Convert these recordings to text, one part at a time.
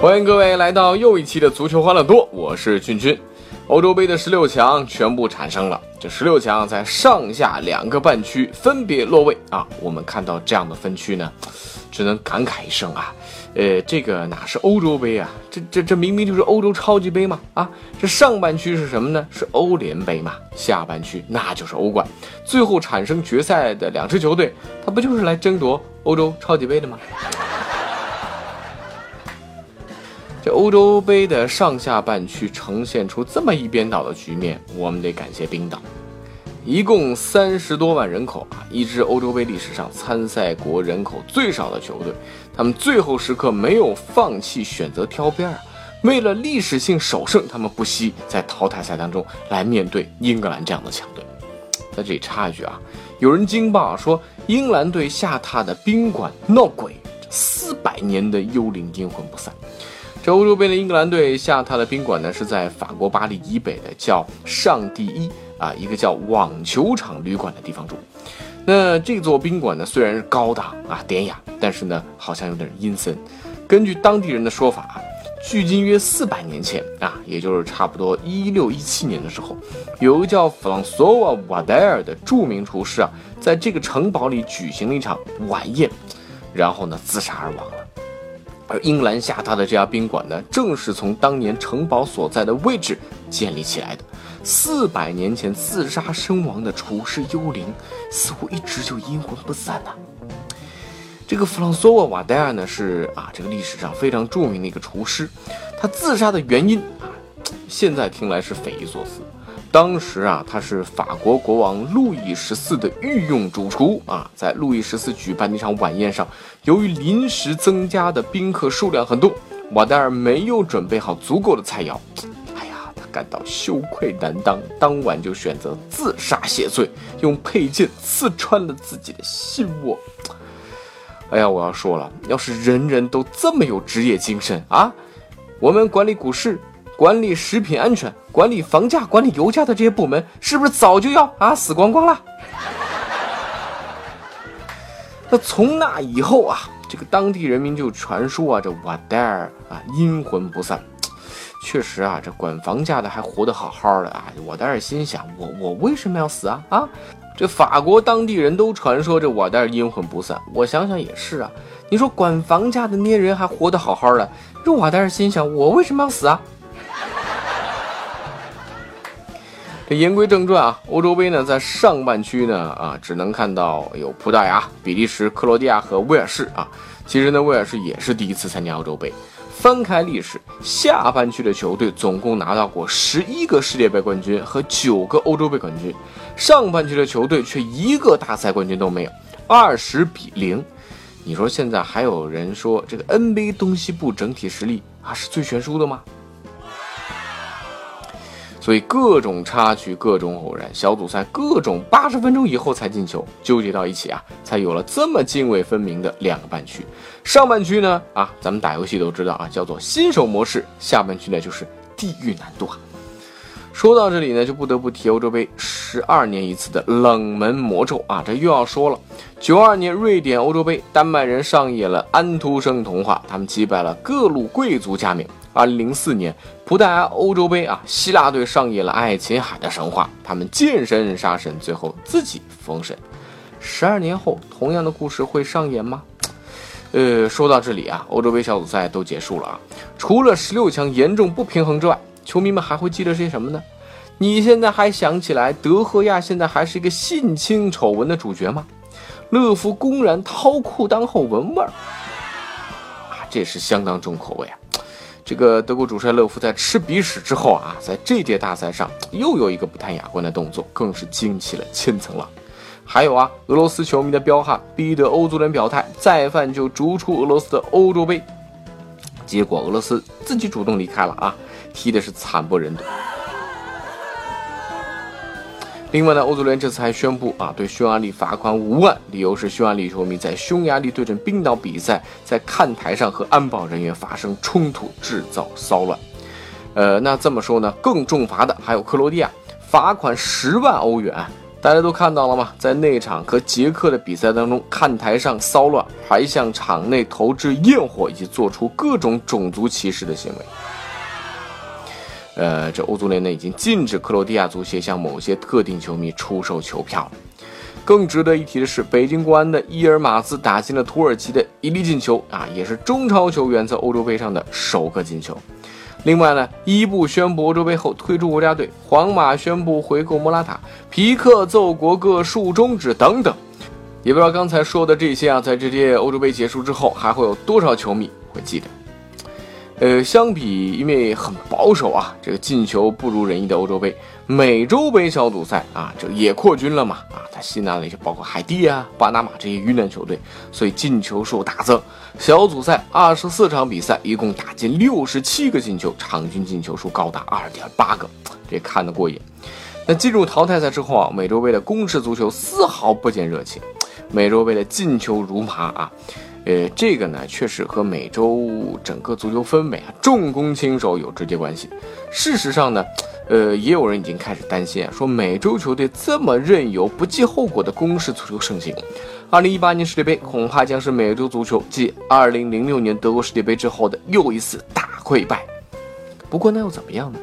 欢迎各位来到又一期的足球欢乐多，我是俊君。欧洲杯的十六强全部产生了，这十六强在上下两个半区分别落位啊。我们看到这样的分区呢，只能感慨一声啊，呃，这个哪是欧洲杯啊？这这这明明就是欧洲超级杯嘛！啊，这上半区是什么呢？是欧联杯嘛？下半区那就是欧冠。最后产生决赛的两支球队，它不就是来争夺欧洲超级杯的吗？欧洲杯的上下半区呈现出这么一边倒的局面，我们得感谢冰岛，一共三十多万人口啊，一支欧洲杯历史上参赛国人口最少的球队，他们最后时刻没有放弃，选择挑边儿，为了历史性首胜，他们不惜在淘汰赛当中来面对英格兰这样的强队。在这里插一句啊，有人惊爆说，英格兰队下榻的宾馆闹鬼，四百年的幽灵阴魂不散。这欧洲杯的英格兰队下榻的宾馆呢，是在法国巴黎以北的叫上帝一啊，一个叫网球场旅馆的地方住。那这座宾馆呢，虽然是高档啊典雅，但是呢，好像有点阴森。根据当地人的说法，距今约四百年前啊，也就是差不多一六一七年的时候，有个叫弗朗索瓦瓦戴尔的著名厨师啊，在这个城堡里举行了一场晚宴，然后呢，自杀而亡了。而英兰下榻的这家宾馆呢，正是从当年城堡所在的位置建立起来的。四百年前自杀身亡的厨师幽灵，似乎一直就阴魂不散呐。这个弗朗索瓦瓦戴尔呢，是啊，这个历史上非常著名的一个厨师。他自杀的原因啊，现在听来是匪夷所思。当时啊，他是法国国王路易十四的御用主厨啊，在路易十四举办的一场晚宴上，由于临时增加的宾客数量很多，瓦戴尔没有准备好足够的菜肴，哎呀，他感到羞愧难当，当晚就选择自杀谢罪，用佩剑刺穿了自己的心窝。哎呀，我要说了，要是人人都这么有职业精神啊，我们管理股市。管理食品安全、管理房价、管理油价的这些部门，是不是早就要啊死光光了？那从那以后啊，这个当地人民就传说啊，这瓦戴尔啊阴魂不散。确实啊，这管房价的还活得好好的啊。瓦戴尔心想：我我为什么要死啊？啊，这法国当地人都传说这瓦戴尔阴魂不散。我想想也是啊，你说管房价的那些人还活得好好的，这瓦戴尔心想：我为什么要死啊？这言归正传啊，欧洲杯呢，在上半区呢啊，只能看到有葡萄牙、比利时、克罗地亚和威尔士啊。其实呢，威尔士也是第一次参加欧洲杯。翻开历史，下半区的球队总共拿到过十一个世界杯冠军和九个欧洲杯冠军，上半区的球队却一个大赛冠军都没有，二十比零。你说现在还有人说这个 NBA 东西部整体实力啊是最悬殊的吗？所以各种插曲，各种偶然，小组赛各种八十分钟以后才进球，纠结到一起啊，才有了这么泾渭分明的两个半区。上半区呢，啊，咱们打游戏都知道啊，叫做新手模式；下半区呢，就是地狱难度啊。说到这里呢，就不得不提欧洲杯十二年一次的冷门魔咒啊，这又要说了。九二年瑞典欧洲杯，丹麦人上演了安徒生童话，他们击败了各路贵族加冕。二零零四年葡萄牙欧洲杯啊，希腊队上演了爱琴海的神话，他们见神杀神，最后自己封神。十二年后，同样的故事会上演吗？呃，说到这里啊，欧洲杯小组赛都结束了啊，除了十六强严重不平衡之外，球迷们还会记得些什么呢？你现在还想起来德赫亚现在还是一个性侵丑闻的主角吗？勒夫公然掏裤裆后闻味儿啊，这是相当重口味啊。这个德国主帅勒夫在吃鼻屎之后啊，在这届大赛上又有一个不太雅观的动作，更是惊起了千层浪。还有啊，俄罗斯球迷的彪悍逼得欧足联表态，再犯就逐出俄罗斯的欧洲杯。结果俄罗斯自己主动离开了啊，踢的是惨不忍睹。另外呢，欧足联这次还宣布啊，对匈牙利罚款五万，理由是匈牙利球迷在匈牙利对阵冰岛比赛，在看台上和安保人员发生冲突，制造骚乱。呃，那这么说呢，更重罚的还有克罗地亚，罚款十万欧元。大家都看到了吗？在那场和捷克的比赛当中，看台上骚乱，还向场内投掷焰火，以及做出各种种族歧视的行为。呃，这欧足联呢已经禁止克罗地亚足协向某些特定球迷出售球票。更值得一提的是，北京国安的伊尔马兹打进了土耳其的一粒进球啊，也是中超球员在欧洲杯上的首个进球。另外呢，伊布宣布欧洲杯后退出国家队，皇马宣布回购莫拉塔，皮克奏国歌竖中指等等。也不知道刚才说的这些啊，在这届欧洲杯结束之后，还会有多少球迷会记得？呃，相比因为很保守啊，这个进球不如人意的欧洲杯，美洲杯小组赛啊，这也扩军了嘛啊，他吸纳了一些包括海地啊、巴拿马这些遇难球队，所以进球数大增。小组赛二十四场比赛，一共打进六十七个进球，场均进球数高达二点八个，这看得过瘾。那进入淘汰赛之后啊，美洲杯的攻势足球丝毫不见热情，美洲杯的进球如麻啊。呃，这个呢，确实和美洲整个足球氛围啊，重攻轻守有直接关系。事实上呢，呃，也有人已经开始担心啊，说美洲球队这么任由、不计后果的攻势足球盛行，二零一八年世界杯恐怕将是美洲足球继二零零六年德国世界杯之后的又一次大溃败。不过那又怎么样呢？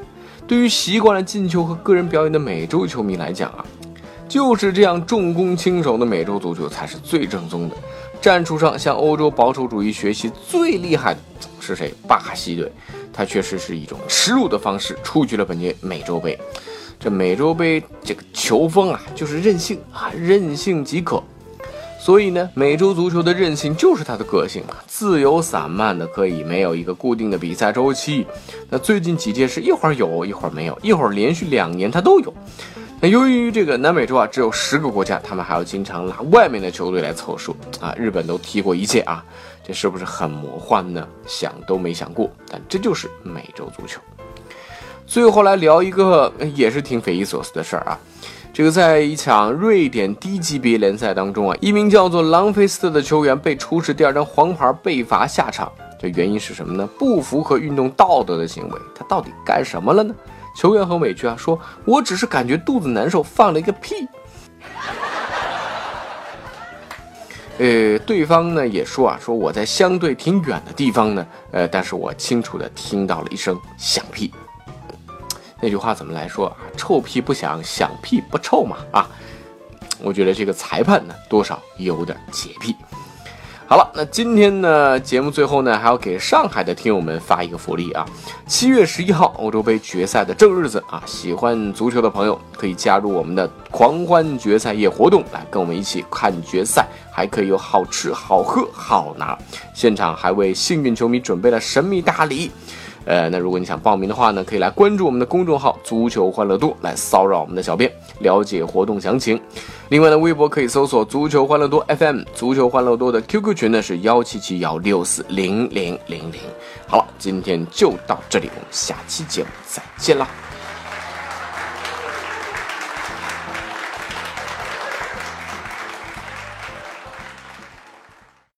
对于习惯了进球和个人表演的美洲球迷来讲啊，就是这样重攻轻守的美洲足球才是最正宗的。战术上向欧洲保守主义学习最厉害的是谁？巴西队，他确实是一种耻辱的方式出局了本届美洲杯。这美洲杯这个球风啊，就是任性啊，任性即可。所以呢，美洲足球的韧性就是它的个性嘛，自由散漫的，可以没有一个固定的比赛周期。那最近几届是一会儿有，一会儿没有，一会儿连续两年它都有。那由于这个南美洲啊只有十个国家，他们还要经常拉外面的球队来凑数啊。日本都踢过一届啊，这是不是很魔幻呢？想都没想过，但这就是美洲足球。最后来聊一个也是挺匪夷所思的事儿啊，这个在一场瑞典低级别联赛当中啊，一名叫做朗菲斯特的球员被出示第二张黄牌被罚下场，这原因是什么呢？不符合运动道德的行为，他到底干什么了呢？球员很委屈啊，说我只是感觉肚子难受，放了一个屁。呃，对方呢也说啊，说我在相对挺远的地方呢，呃，但是我清楚的听到了一声响屁。那句话怎么来说啊？臭屁不响，响屁不臭嘛啊！我觉得这个裁判呢，多少有点洁癖。好了，那今天呢，节目最后呢，还要给上海的听友们发一个福利啊！七月十一号，欧洲杯决赛的正日子啊，喜欢足球的朋友可以加入我们的狂欢决赛夜活动，来跟我们一起看决赛，还可以有好吃、好喝、好拿，现场还为幸运球迷准备了神秘大礼。呃，那如果你想报名的话呢，可以来关注我们的公众号“足球欢乐多”来骚扰我们的小编，了解活动详情。另外呢，微博可以搜索“足球欢乐多 FM”，足球欢乐多的 QQ 群呢是幺七七幺六四零零零零。好了，今天就到这里，我们下期节目再见了。